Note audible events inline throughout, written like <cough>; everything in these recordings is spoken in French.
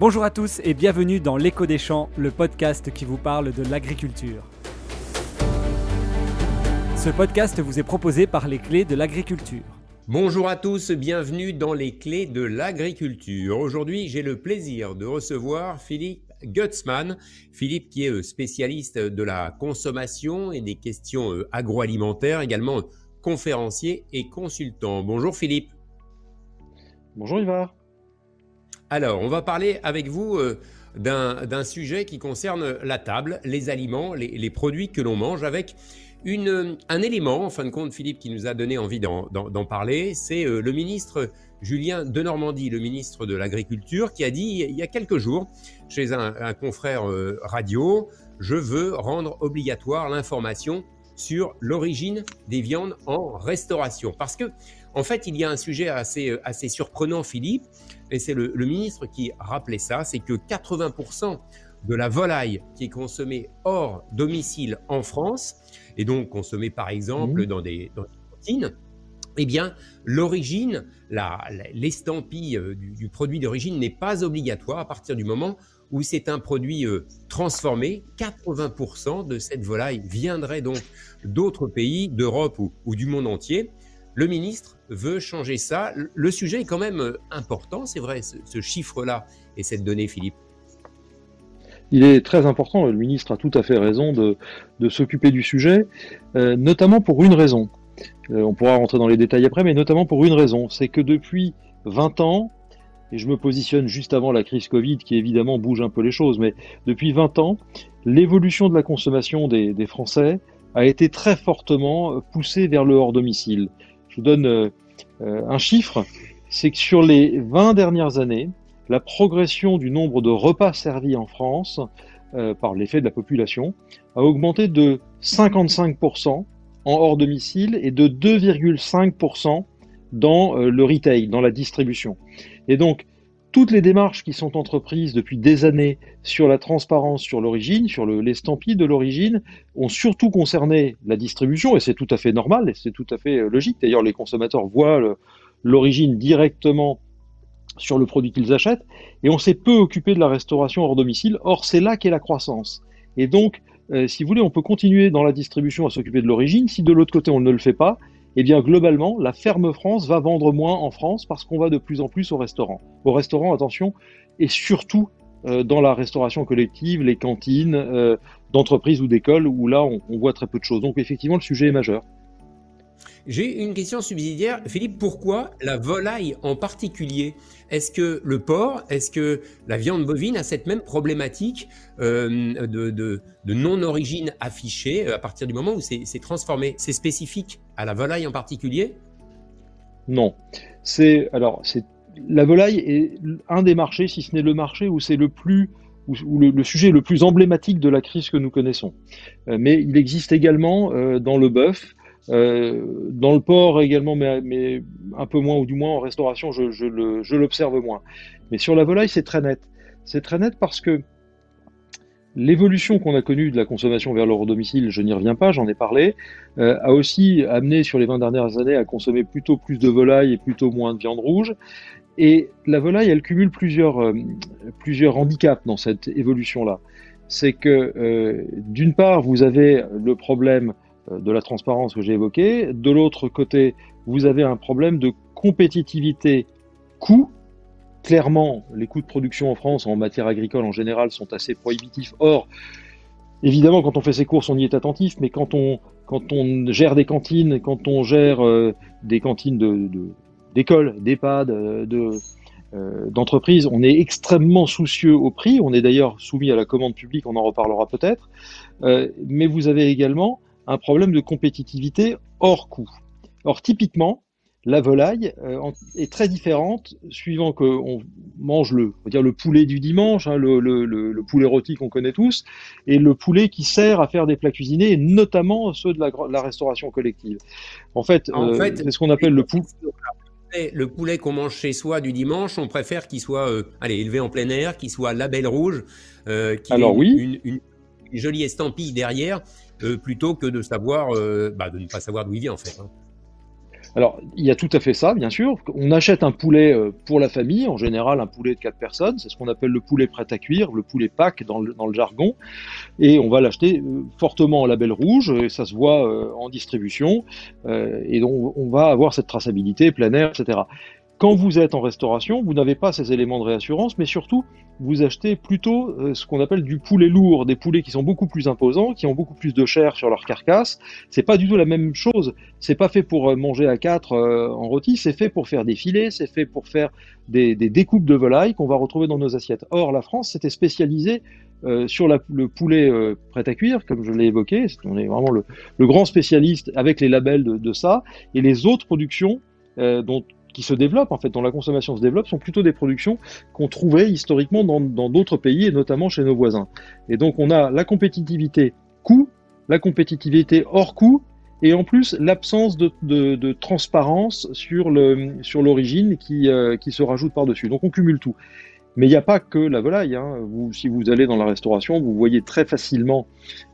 Bonjour à tous et bienvenue dans L'écho des champs, le podcast qui vous parle de l'agriculture. Ce podcast vous est proposé par les clés de l'agriculture. Bonjour à tous, bienvenue dans les clés de l'agriculture. Aujourd'hui, j'ai le plaisir de recevoir Philippe Gutzmann. Philippe qui est euh, spécialiste de la consommation et des questions euh, agroalimentaires, également conférencier et consultant. Bonjour Philippe. Bonjour Ivar. Alors, on va parler avec vous euh, d'un sujet qui concerne la table, les aliments, les, produits que l'on mange, avec une, un élément, en fin de compte, Philippe, qui nous a donné envie d'en parler, c'est euh, le ministre Julien de Normandie, le ministre de l'Agriculture, qui a dit il y a quelques jours, chez un, confrère euh, radio, je veux rendre obligatoire l'information sur l'origine des viandes en restauration. Parce que, en fait, il y a un sujet assez, assez surprenant, Philippe, et c'est le, ministre qui rappelait ça, c'est que 80% de la volaille qui est consommée hors domicile en France, et donc consommée par exemple mmh. dans, des, cantines, eh bien, l'origine, l'estampille euh, du, produit d'origine n'est pas obligatoire à partir du moment où c'est un produit euh, transformé. 80% de cette volaille viendrait donc d'autres pays, d'Europe ou, du monde entier. Le ministre veut changer ça. Le sujet est quand même euh, important, c'est vrai, ce, chiffre-là et cette donnée, Philippe. Il est très important, le ministre a tout à fait raison de, s'occuper du sujet, euh, notamment pour une raison. On pourra rentrer dans les détails après, mais notamment pour une raison, c'est que depuis 20 ans, et je me positionne juste avant la crise Covid qui évidemment bouge un peu les choses, mais depuis 20 ans, l'évolution de la consommation des, des Français a été très fortement poussée vers le hors domicile. Je vous donne euh, euh, un chiffre, c'est que sur les 20 dernières années, la progression du nombre de repas servis en France euh, par l'effet de la population a augmenté de 55% en hors domicile et de 2,5% dans le retail, dans la distribution. Et donc, toutes les démarches qui sont entreprises depuis des années sur la transparence sur l'origine, sur l'estampille de l'origine, ont surtout concerné la distribution, et c'est tout à fait normal, et c'est tout à fait euh, logique. D'ailleurs, les consommateurs voient l'origine directement sur le produit qu'ils achètent, et on s'est peu occupé de la restauration hors domicile. Or, c'est là qu'est la croissance. Et donc, euh, si vous voulez, on peut continuer dans la distribution à s'occuper de l'origine. Si de l'autre côté, on ne le fait pas, eh bien globalement, la ferme France va vendre moins en France parce qu'on va de plus en plus au restaurant. Au restaurant, attention, et surtout euh, dans la restauration collective, les cantines euh, d'entreprises ou d'écoles, où là, on, on voit très peu de choses. Donc effectivement, le sujet est majeur. J'ai une question subsidiaire. Philippe, pourquoi la volaille en particulier? Est-ce que le porc, est-ce que la viande bovine a cette même problématique euh, de, non-origine affichée euh, à partir du moment où c'est transformé? C'est spécifique à la volaille en particulier? Non. C'est alors c'est la volaille est un des marchés, si ce n'est le marché où c'est le plus où, le, sujet le plus emblématique de la crise que nous connaissons. Euh, mais il existe également dans le bœuf, euh, dans le port également, mais, un peu moins, ou du moins en restauration, je, l'observe moins. Mais sur la volaille, c'est très net. C'est très net parce que l'évolution qu'on a connue de la consommation vers leur domicile, je n'y reviens pas, j'en ai parlé, euh, a aussi amené sur les 20 dernières années à consommer plutôt plus de volaille et plutôt moins de viande rouge. Et la volaille, elle cumule plusieurs, euh, handicaps dans cette évolution-là. C'est que, d'une part, vous avez le problème de la transparence que j'ai évoqué. De l'autre côté, vous avez un problème de compétitivité coût. Clairement, les coûts de production en France en matière agricole en général sont assez prohibitifs. Or, évidemment, quand on fait ses courses, on y est attentif, mais quand on, quand on gère des cantines, quand on gère euh, des cantines d'école, de, d'EHPAD, euh, de, d'entreprise, on est extrêmement soucieux au prix. On est d'ailleurs soumis à la commande publique, on en reparlera peut-être. mais vous avez également un problème de compétitivité hors coût. Or, typiquement, la volaille euh, est très différente suivant qu'on mange le, dire le poulet du dimanche, hein, le, poulet rôti qu'on connaît tous, et le poulet qui sert à faire des plats cuisinés, et notamment ceux de la, restauration collective. En fait, euh, c'est ce qu'on appelle le poulet. Le poulet qu'on mange chez soi du dimanche, on préfère qu'il soit euh, allez, élevé en plein air, qu'il soit label rouge, qu'il ait oui. une, jolie estampille derrière, euh, plutôt que de savoir, euh, bah, ne pas savoir d'où il vient en fait. Hein. Alors, il y a tout à fait ça, bien sûr. On achète un poulet euh, pour la famille, en général un poulet de 4 personnes, c'est ce qu'on appelle le poulet prêt à cuire, le poulet pack dans le, dans le jargon, et on va l'acheter fortement en label rouge, et ça se voit en distribution, et donc on va avoir cette traçabilité plein air, etc. Quand vous êtes en restauration, vous n'avez pas ces éléments de réassurance, mais surtout, vous achetez plutôt euh, ce qu'on appelle du poulet lourd, des poulets qui sont beaucoup plus imposants, qui ont beaucoup plus de chair sur leur carcasse. C'est pas du tout la même chose. C'est pas fait pour euh, manger à quatre euh, en rôti, c'est fait pour faire des filets, c'est fait pour faire des, découpes de volaille qu'on va retrouver dans nos assiettes. Or, la France s'était spécialisée sur le poulet prêt à cuire, comme je l'ai évoqué. On est vraiment le, grand spécialiste avec les labels de, de ça. Et les autres productions dont qui se développent, en fait, dont la consommation se développe, sont plutôt des productions qu'on trouvait historiquement dans d'autres pays et notamment chez nos voisins. Et donc on a la compétitivité coût, la compétitivité hors coût, et en plus l'absence de, transparence sur l'origine qui, euh, qui se rajoute par-dessus. Donc on cumule tout. Mais il n'y a pas que la volaille. Hein. Si vous allez dans la restauration, vous voyez très facilement,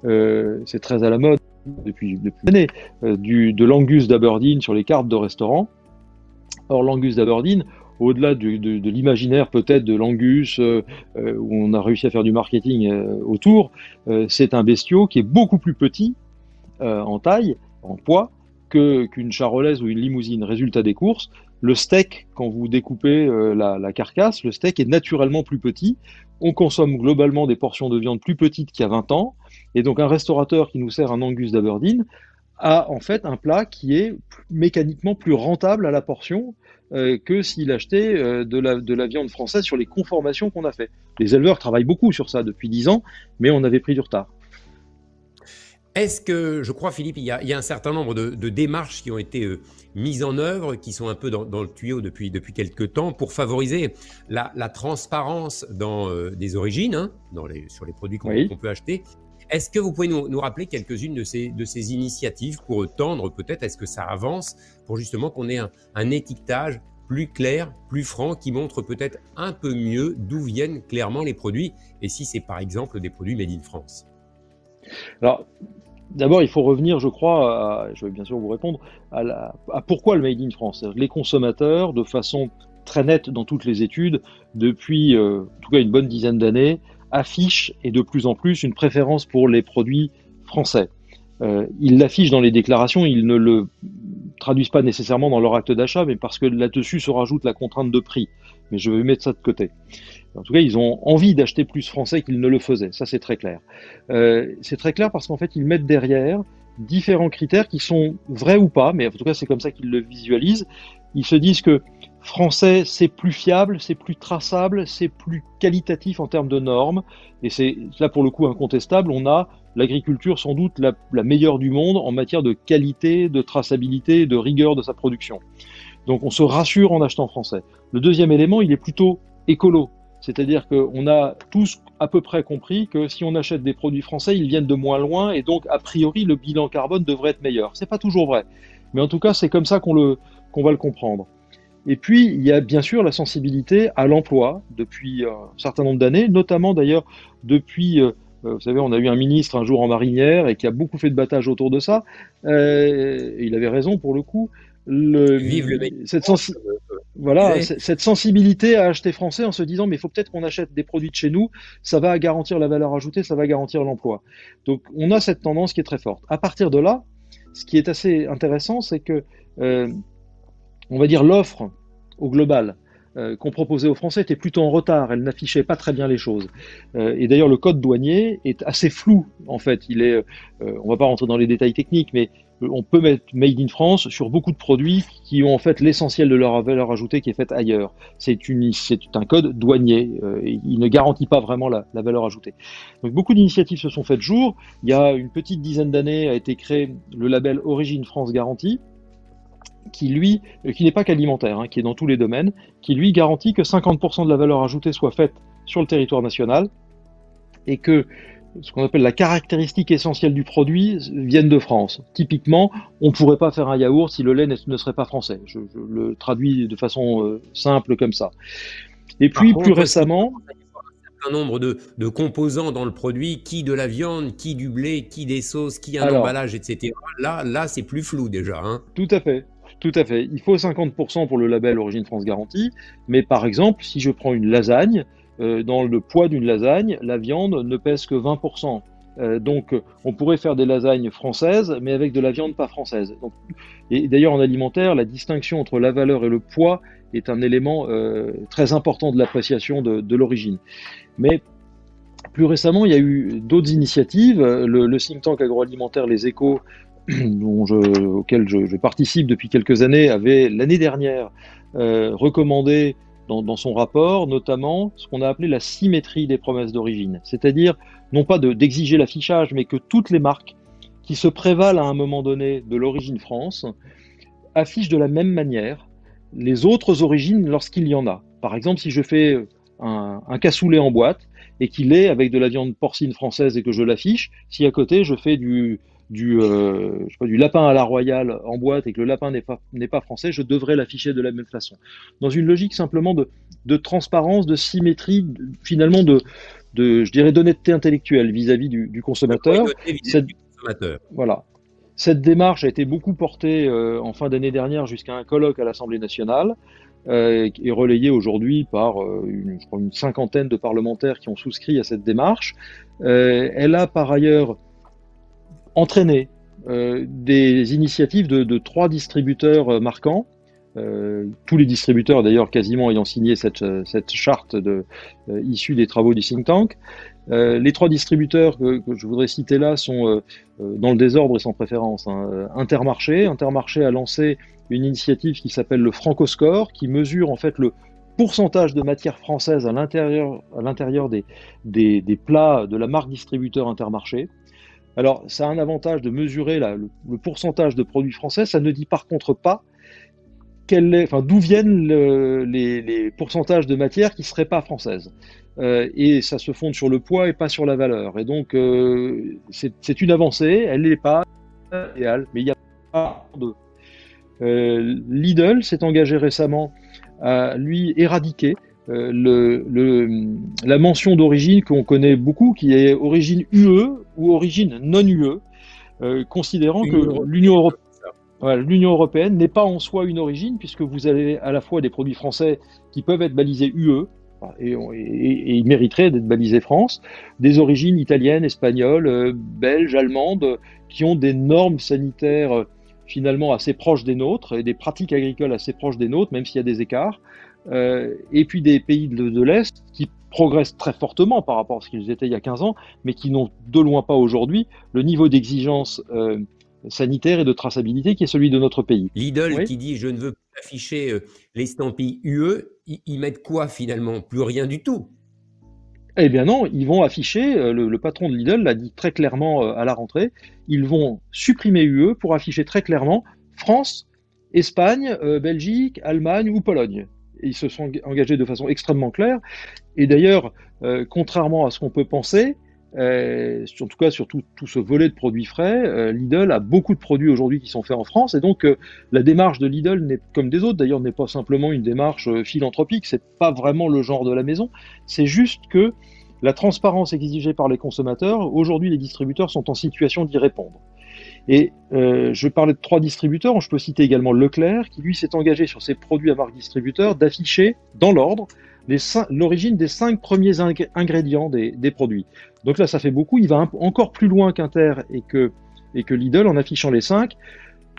euh, c'est très à la mode depuis, des années, euh, de l'angus d'Aberdeen sur les cartes de restaurant. Or, l'Angus d'Aberdeen, au-delà de, l'imaginaire peut-être de l'Angus, euh, euh, où on a réussi à faire du marketing euh, autour, c'est un bestiau qui est beaucoup plus petit en taille, en poids, qu'une charolaise ou une limousine. Résultat des courses, le steak, quand vous découpez la, la, carcasse, le steak est naturellement plus petit. On consomme globalement des portions de viande plus petites qu'il y a 20 ans. Et donc un restaurateur qui nous sert un Angus d'Aberdeen a en fait un plat qui est mécaniquement plus rentable à la portion euh, que s'il achetait euh, de, la, de la viande française sur les conformations qu'on a fait. Les éleveurs travaillent beaucoup sur ça depuis 10 ans, mais on avait pris du retard. Est-ce que, je crois Philippe, il y a, il y a un certain nombre de, de, démarches qui ont été euh, mises en œuvre, qui sont un peu dans, dans, le tuyau depuis, depuis quelques temps, pour favoriser la, la transparence dans des origines, hein, dans les, sur les produits qu'on peut acheter, est-ce que vous pouvez nous, rappeler quelques-unes de ces, initiatives pour tendre peut-être, est-ce que ça avance pour justement qu'on ait un, étiquetage plus clair, plus franc, qui montre peut-être un peu mieux d'où viennent clairement les produits et si c'est par exemple des produits made in France? Alors, d'abord, il faut revenir, je crois, je vais bien sûr vous répondre, à, à pourquoi le made in France? Les consommateurs, de façon très nette dans toutes les études, depuis euh, en tout cas une bonne dizaine d'années, affiche et de plus en plus une préférence pour les produits français. Euh, ils l'affichent dans les déclarations, ils ne le traduisent pas nécessairement dans leur acte d'achat, mais parce que là-dessus se rajoute la contrainte de prix. Mais je vais mettre ça de côté. En tout cas, ils ont envie d'acheter plus français qu'ils ne le faisaient. Ça, c'est très clair. Euh, c'est très clair parce qu'en fait, ils mettent derrière différents critères qui sont vrais ou pas, mais en tout cas, c'est comme ça qu'ils le visualisent. Ils se disent que français, c'est plus fiable, c'est plus traçable, c'est plus qualitatif en termes de normes. Et c'est là pour le coup incontestable. On a l'agriculture sans doute la, meilleure du monde en matière de qualité, de traçabilité, de rigueur de sa production. Donc on se rassure en achetant français. Le deuxième élément, il est plutôt écolo. C'est-à-dire qu'on a tous à peu près compris que si on achète des produits français, ils viennent de moins loin et donc a priori le bilan carbone devrait être meilleur. C'est pas toujours vrai, mais en tout cas c'est comme ça qu'on qu'on va le comprendre. Et puis, il y a bien sûr la sensibilité à l'emploi depuis un certain nombre d'années, notamment d'ailleurs depuis, euh, euh, vous savez, on a eu un ministre un jour en marinière et qui a beaucoup fait de battage autour de ça. Euh, il avait raison pour le coup. Le, Vive le cette, voilà, cette sensibilité à acheter français en se disant mais il faut peut-être qu'on achète des produits de chez nous, ça va garantir la valeur ajoutée, ça va garantir l'emploi. Donc on a cette tendance qui est très forte. À partir de là, ce qui est assez intéressant, c'est que euh, on va dire, l'offre au global euh, qu'on proposait aux Français était plutôt en retard, elle n'affichait pas très bien les choses. Euh, et d'ailleurs, le code douanier est assez flou, en fait. Il est, euh, on va pas rentrer dans les détails techniques, mais on peut mettre Made in France sur beaucoup de produits qui ont en fait l'essentiel de leur valeur ajoutée qui est faite ailleurs. C'est un code douanier. il ne garantit pas vraiment la, la valeur ajoutée. Donc beaucoup d'initiatives se sont faites jour. Il y a une petite dizaine d'années a été créé le label Origine France Garantie qui lui, euh, qui n'est pas qu'alimentaire, hein, qui est dans tous les domaines, qui lui garantit que 50% de la valeur ajoutée soit faite sur le territoire national et que ce qu'on appelle la caractéristique essentielle du produit vienne de France. Typiquement, on ne pourrait pas faire un yaourt si le lait ne serait pas français. Je, le traduis de façon euh, simple comme ça. Et puis plus récemment, un nombre de, de, composants dans le produit, qui de la viande, qui du blé, qui des sauces, qui un emballage, etc. Là, là c'est plus flou déjà. Hein. Tout à fait. Tout à fait. Il faut 50% pour le label Origine France Garantie, mais par exemple, si je prends une lasagne, euh, dans le poids d'une lasagne, la viande ne pèse que 20%. Euh, donc, on pourrait faire des lasagnes françaises, mais avec de la viande pas française. et d'ailleurs, en alimentaire, la distinction entre la valeur et le poids est un élément euh, très important de l'appréciation de, l'origine. Mais plus récemment, il y a eu d'autres initiatives. Le, think tank agroalimentaire Les Échos, <clears throat> je, auquel je, participe depuis quelques années, avait l'année dernière euh, recommandé dans, son rapport, notamment ce qu'on a appelé la symétrie des promesses d'origine. C'est-à-dire, non pas d'exiger l'affichage, mais que toutes les marques qui se prévalent à un moment donné de l'origine France affichent de la même manière les autres origines lorsqu'il y en a. Par exemple, si je fais un cassoulet en boîte et qu'il est avec de la viande porcine française et que je l'affiche, si à côté je fais du, du, euh, je sais pas, du lapin à la royale en boîte et que le lapin n'est pas, n'est pas français, je devrais l'afficher de la même façon. Dans une logique simplement de, de transparence, de symétrie, finalement de, de, je dirais, d'honnêteté intellectuelle vis-à-vis du, du, consommateur. Cette, Voilà. Cette démarche a été beaucoup portée euh, en fin d'année dernière jusqu'à un colloque à l'Assemblée nationale euh, et relayée aujourd'hui par euh, une, je crois une, cinquantaine de parlementaires qui ont souscrit à cette démarche. Elle a par ailleurs entraîné euh, des initiatives de, trois distributeurs euh, marquants. Euh, tous les distributeurs d'ailleurs quasiment ayant signé cette, cette charte issue des travaux du think tank. les trois distributeurs que, je voudrais citer là sont dans le désordre et sans préférence. Hein. Intermarché. Intermarché a lancé une initiative qui s'appelle le Francoscore, qui mesure en fait le pourcentage de matière française à l'intérieur, des, des, plats de la marque distributeur Intermarché. Alors, ça a un avantage de mesurer le, pourcentage de produits français. Ça ne dit par contre pas d'où viennent les, pourcentages de matière qui ne seraient pas françaises. Euh, et ça se fonde sur le poids et pas sur la valeur. Et donc, euh, c'est une avancée. Elle n'est pas idéale, mais il y a pas de. Euh, Lidl s'est engagé récemment à lui éradiquer euh, le, la mention d'origine qu'on connaît beaucoup, qui est origine UE ou origine non UE, euh, considérant que l'Union européenne n'est pas en soi une origine, puisque vous avez à la fois des produits français qui peuvent être balisés UE, et, et, ils mériteraient d'être balisés France, des origines italiennes, espagnoles, euh, belges, allemandes, qui ont des normes sanitaires finalement assez proches des nôtres et des pratiques agricoles assez proches des nôtres, même s'il y a des écarts. Euh, et puis des pays de, l'Est qui progressent très fortement par rapport à ce qu'ils étaient il y a 15 ans, mais qui n'ont de loin pas aujourd'hui le niveau d'exigence euh, sanitaire et de traçabilité qui est celui de notre pays. Lidl qui dit je ne veux pas afficher euh, l'estampille UE, ils mettent quoi finalement? Plus rien du tout. Eh bien non, ils vont afficher, le, patron de Lidl l'a dit très clairement à la rentrée, ils vont supprimer UE pour afficher très clairement France, Espagne, Belgique, Allemagne ou Pologne ils se sont engagés de façon extrêmement claire. Et d'ailleurs, euh, contrairement à ce qu'on peut penser, euh, en tout cas sur tout, ce volet de produits frais, euh, Lidl a beaucoup de produits aujourd'hui qui sont faits en France. Et donc, la démarche de Lidl, comme des autres d'ailleurs, n'est pas simplement une démarche philanthropique. C'est pas vraiment le genre de la maison. C'est juste que la transparence exigée par les consommateurs, aujourd'hui, les distributeurs sont en situation d'y répondre. Et euh, je parlais de trois distributeurs, je peux citer également Leclerc, qui lui s'est engagé sur ses produits à marque distributeur d'afficher dans l'ordre l'origine des cinq premiers ingrédients des, produits. Donc là, ça fait beaucoup. Il va encore plus loin qu'Inter et que, Lidl en affichant les cinq.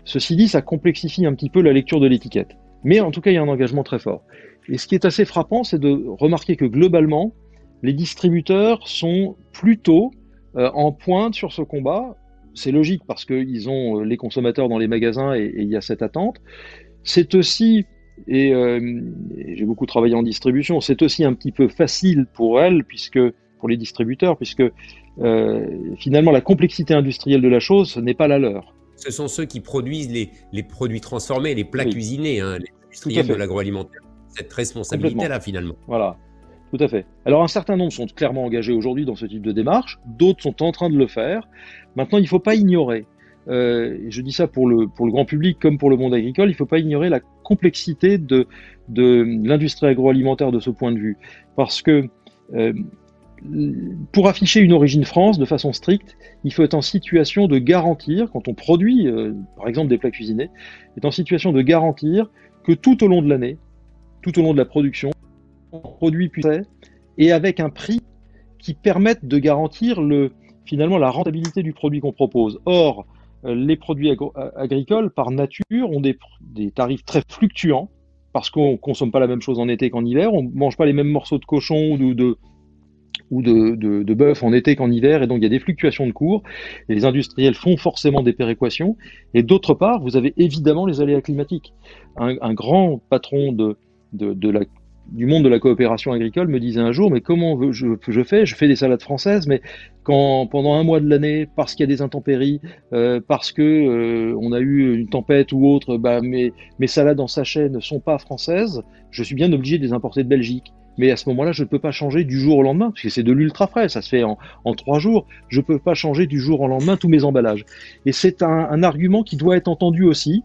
Ceci dit, ça complexifie un petit peu la lecture de l'étiquette. Mais en tout cas, il y a un engagement très fort. Et ce qui est assez frappant, c'est de remarquer que globalement, les distributeurs sont plutôt euh, en pointe sur ce combat, c'est logique parce qu'ils ont euh, les consommateurs dans les magasins et, il y a cette attente. C'est aussi, euh, et, j'ai beaucoup travaillé en distribution, c'est aussi un petit peu facile pour elles, puisque pour les distributeurs, puisque euh, finalement la complexité industrielle de la chose, n'est pas la leur. Ce sont ceux qui produisent les, produits transformés, les plats cuisinés, hein, les industriels de l'agroalimentaire. Cette responsabilité-là, finalement. Voilà. Tout à fait. Alors un certain nombre sont clairement engagés aujourd'hui dans ce type de démarche, d'autres sont en train de le faire. Maintenant, il ne faut pas ignorer, euh, je dis ça pour le, grand public comme pour le monde agricole, il ne faut pas ignorer la complexité de, l'industrie agroalimentaire de ce point de vue. Parce que euh, pour afficher une origine France de façon stricte, il faut être en situation de garantir, quand on produit euh, par exemple des plats cuisinés, est en situation de garantir que tout au long de l'année, tout au long de la production, on produit puisse et avec un prix qui permette de garantir le, finalement la rentabilité du produit qu'on propose. Or, euh, les produits agricoles, par nature, ont des, tarifs très fluctuants parce qu'on ne consomme pas la même chose en été qu'en hiver, on ne mange pas les mêmes morceaux de cochon ou de, ou de, de, bœuf en été qu'en hiver, et donc il y a des fluctuations de cours, et les industriels font forcément des péréquations, et d'autre part, vous avez évidemment les aléas climatiques. Un, grand patron de, de, la, du monde de la coopération agricole me disait un jour, mais comment je, fais? Je fais des salades françaises, mais quand pendant un mois de l'année, parce qu'il y a des intempéries, euh, parce que euh, on a eu une tempête ou autre, bah, mes, salades en sachet ne sont pas françaises, je suis bien obligé de les importer de Belgique. Mais à ce moment-là, je ne peux pas changer du jour au lendemain, parce que c'est de l'ultra frais, ça se fait en, trois jours. Je ne peux pas changer du jour au lendemain tous mes emballages. Et c'est un, un, argument qui doit être entendu aussi.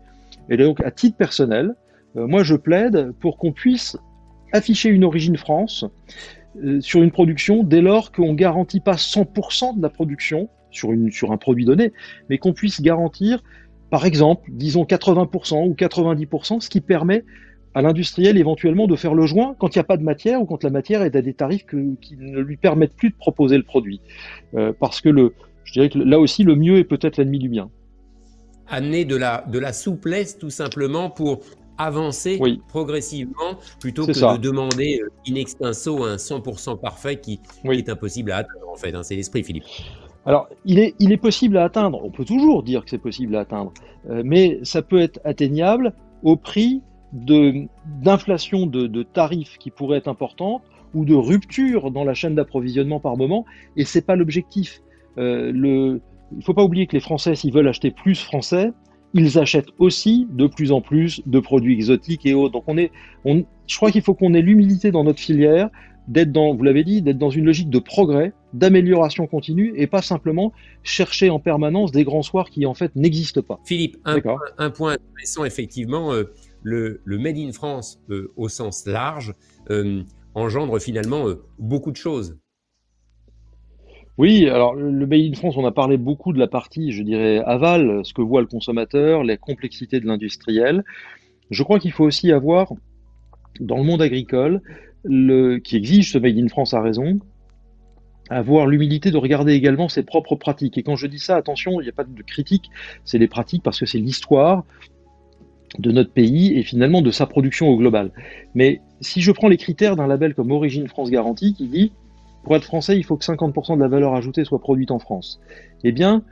Et donc, à titre personnel, euh, moi, je plaide pour qu'on puisse afficher une origine France euh, sur une production dès lors qu'on ne garantit pas 100% de la production sur, une, sur un produit donné, mais qu'on puisse garantir, par exemple, disons 80% ou 90%, ce qui permet à l'industriel éventuellement de faire le joint quand il n'y a pas de matière ou quand la matière est à des tarifs qui ne lui permettent plus de proposer le produit. Euh, parce que le, je dirais que là aussi, le mieux est peut-être l'ennemi du bien. Amener de la, de la souplesse tout simplement pour avancer progressivement plutôt que de demander euh, in extenso un 100% parfait qui, est impossible à atteindre en fait. Hein, c'est l'esprit, Philippe. Alors, il est, il est possible à atteindre, on peut toujours dire que c'est possible à atteindre, euh, mais ça peut être atteignable au prix d'inflation de, de, tarifs qui pourraient être importantes ou de rupture dans la chaîne d'approvisionnement par moment, et c'est pas l'objectif. Euh, le, il ne faut pas oublier que les Français, s'ils veulent acheter plus français, ils achètent aussi de plus en plus de produits exotiques et autres. Donc on est, on, je crois qu'il faut qu'on ait l'humilité dans notre filière d'être dans, vous l'avez dit, d'être dans une logique de progrès, d'amélioration continue et pas simplement chercher en permanence des grands soirs qui en fait n'existent pas. Philippe, un, point, un point intéressant effectivement, euh, le, le, Made in France euh, au sens large euh, engendre finalement beaucoup de choses. Oui, alors le Made in France, on a parlé beaucoup de la partie, je dirais, aval, ce que voit le consommateur, les complexités de l'industriel. Je crois qu'il faut aussi avoir, dans le monde agricole, le, qui exige ce Made in France à raison, avoir l'humilité de regarder également ses propres pratiques. Et quand je dis ça, attention, il n'y a pas de critique, c'est les pratiques parce que c'est l'histoire de notre pays et finalement de sa production au global. Mais si je prends les critères d'un label comme Origine France Garantie qui dit pour être français, il faut que 50% de la valeur ajoutée soit produite en France. Eh bien,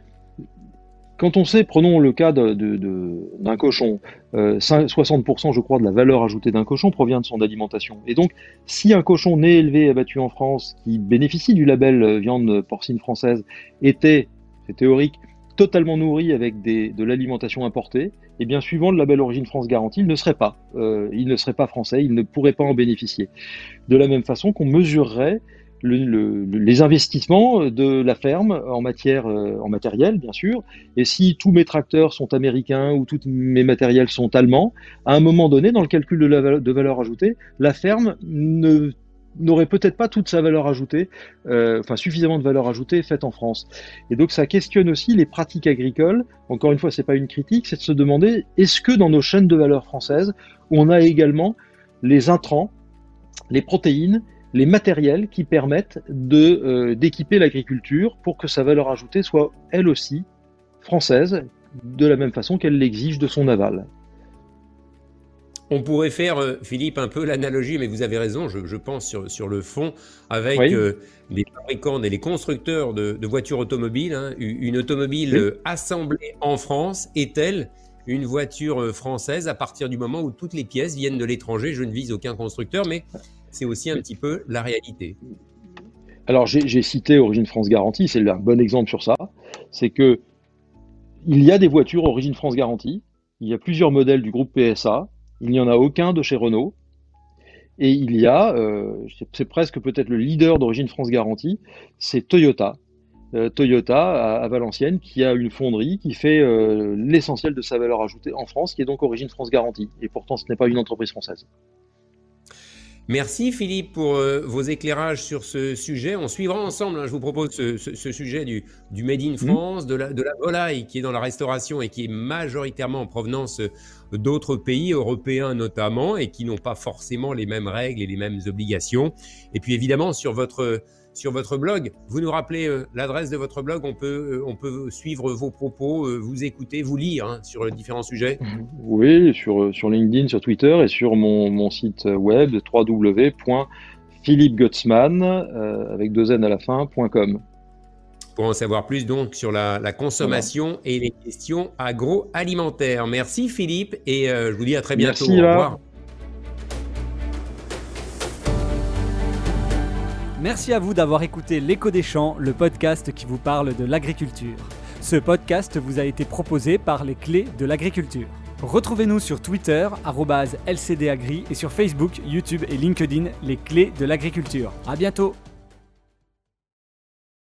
quand on sait, prenons le cas d'un de, de, cochon, 60% euh, je crois de la valeur ajoutée d'un cochon provient de son alimentation. Et donc, si un cochon né, élevé abattu en France, qui bénéficie du label euh, viande porcine française, était, c'est théorique, totalement nourri avec de l'alimentation importée, eh bien, suivant le label Origine France Garantie, il ne serait pas, euh, il ne serait pas français, il ne pourrait pas en bénéficier. De la même façon qu'on mesurerait le, les investissements de la ferme en matière euh, en matériel bien sûr et si tous mes tracteurs sont américains ou tous mes matériels sont allemands à un moment donné dans le calcul de, la, de valeur ajoutée la ferme n'aurait peut-être pas toute sa valeur ajoutée, euh, enfin suffisamment de valeur ajoutée faite en France. Et donc ça questionne aussi les pratiques agricoles. Encore une fois, c'est pas une critique, c'est de se demander est-ce que dans nos chaînes de valeur françaises, on a également les intrants, les protéines les matériels qui permettent euh, d'équiper l'agriculture pour que sa valeur ajoutée soit elle aussi française, de la même façon qu'elle l'exige de son aval. On pourrait faire, euh, Philippe, un peu l'analogie, mais vous avez raison, je, pense sur, sur, le fond, avec euh, les fabricants et les constructeurs de, voitures automobiles. Hein. Une automobile assemblée en France est-elle une voiture française à partir du moment où toutes les pièces viennent de l'étranger? Je ne vise aucun constructeur, mais c'est aussi un petit peu la réalité. Alors j'ai cité Origine France Garantie, c'est un bon exemple sur ça. C'est que il y a des voitures Origine France Garantie, il y a plusieurs modèles du groupe PSA, il n'y en a aucun de chez Renault, et il y a, euh, c'est presque peut-être le leader d'Origine France Garantie, c'est Toyota. Euh, Toyota à, Valenciennes qui a une fonderie qui fait euh, l'essentiel de sa valeur ajoutée en France, qui est donc Origine France Garantie. Et pourtant, ce n'est pas une entreprise française. Merci Philippe pour euh, vos éclairages sur ce sujet. On suivra ensemble, hein, je vous propose ce, sujet du, du, Made in mmh. France, de, la, de la volaille qui est dans la restauration et qui est majoritairement en provenance d'autres pays européens notamment et qui n'ont pas forcément les mêmes règles et les mêmes obligations. Et puis évidemment sur votre sur votre blog. Vous nous rappelez euh, l'adresse de votre blog, on peut, euh, on peut suivre vos propos, euh, vous écouter, vous lire hein, sur différents sujets Oui, sur, sur LinkedIn, sur Twitter et sur mon, mon site web www.philippegutzmann avec deux N à la fin.com. Pour en savoir plus donc sur la, consommation et les questions agroalimentaires. Merci Philippe et je vous dis à très bientôt. Merci, Au revoir. Merci à vous d'avoir écouté L'écho des champs, le podcast qui vous parle de l'agriculture. Ce podcast vous a été proposé par les clés de l'agriculture. Retrouvez-nous sur Twitter, lcdagri, et sur Facebook, YouTube et LinkedIn, les clés de l'agriculture. À bientôt!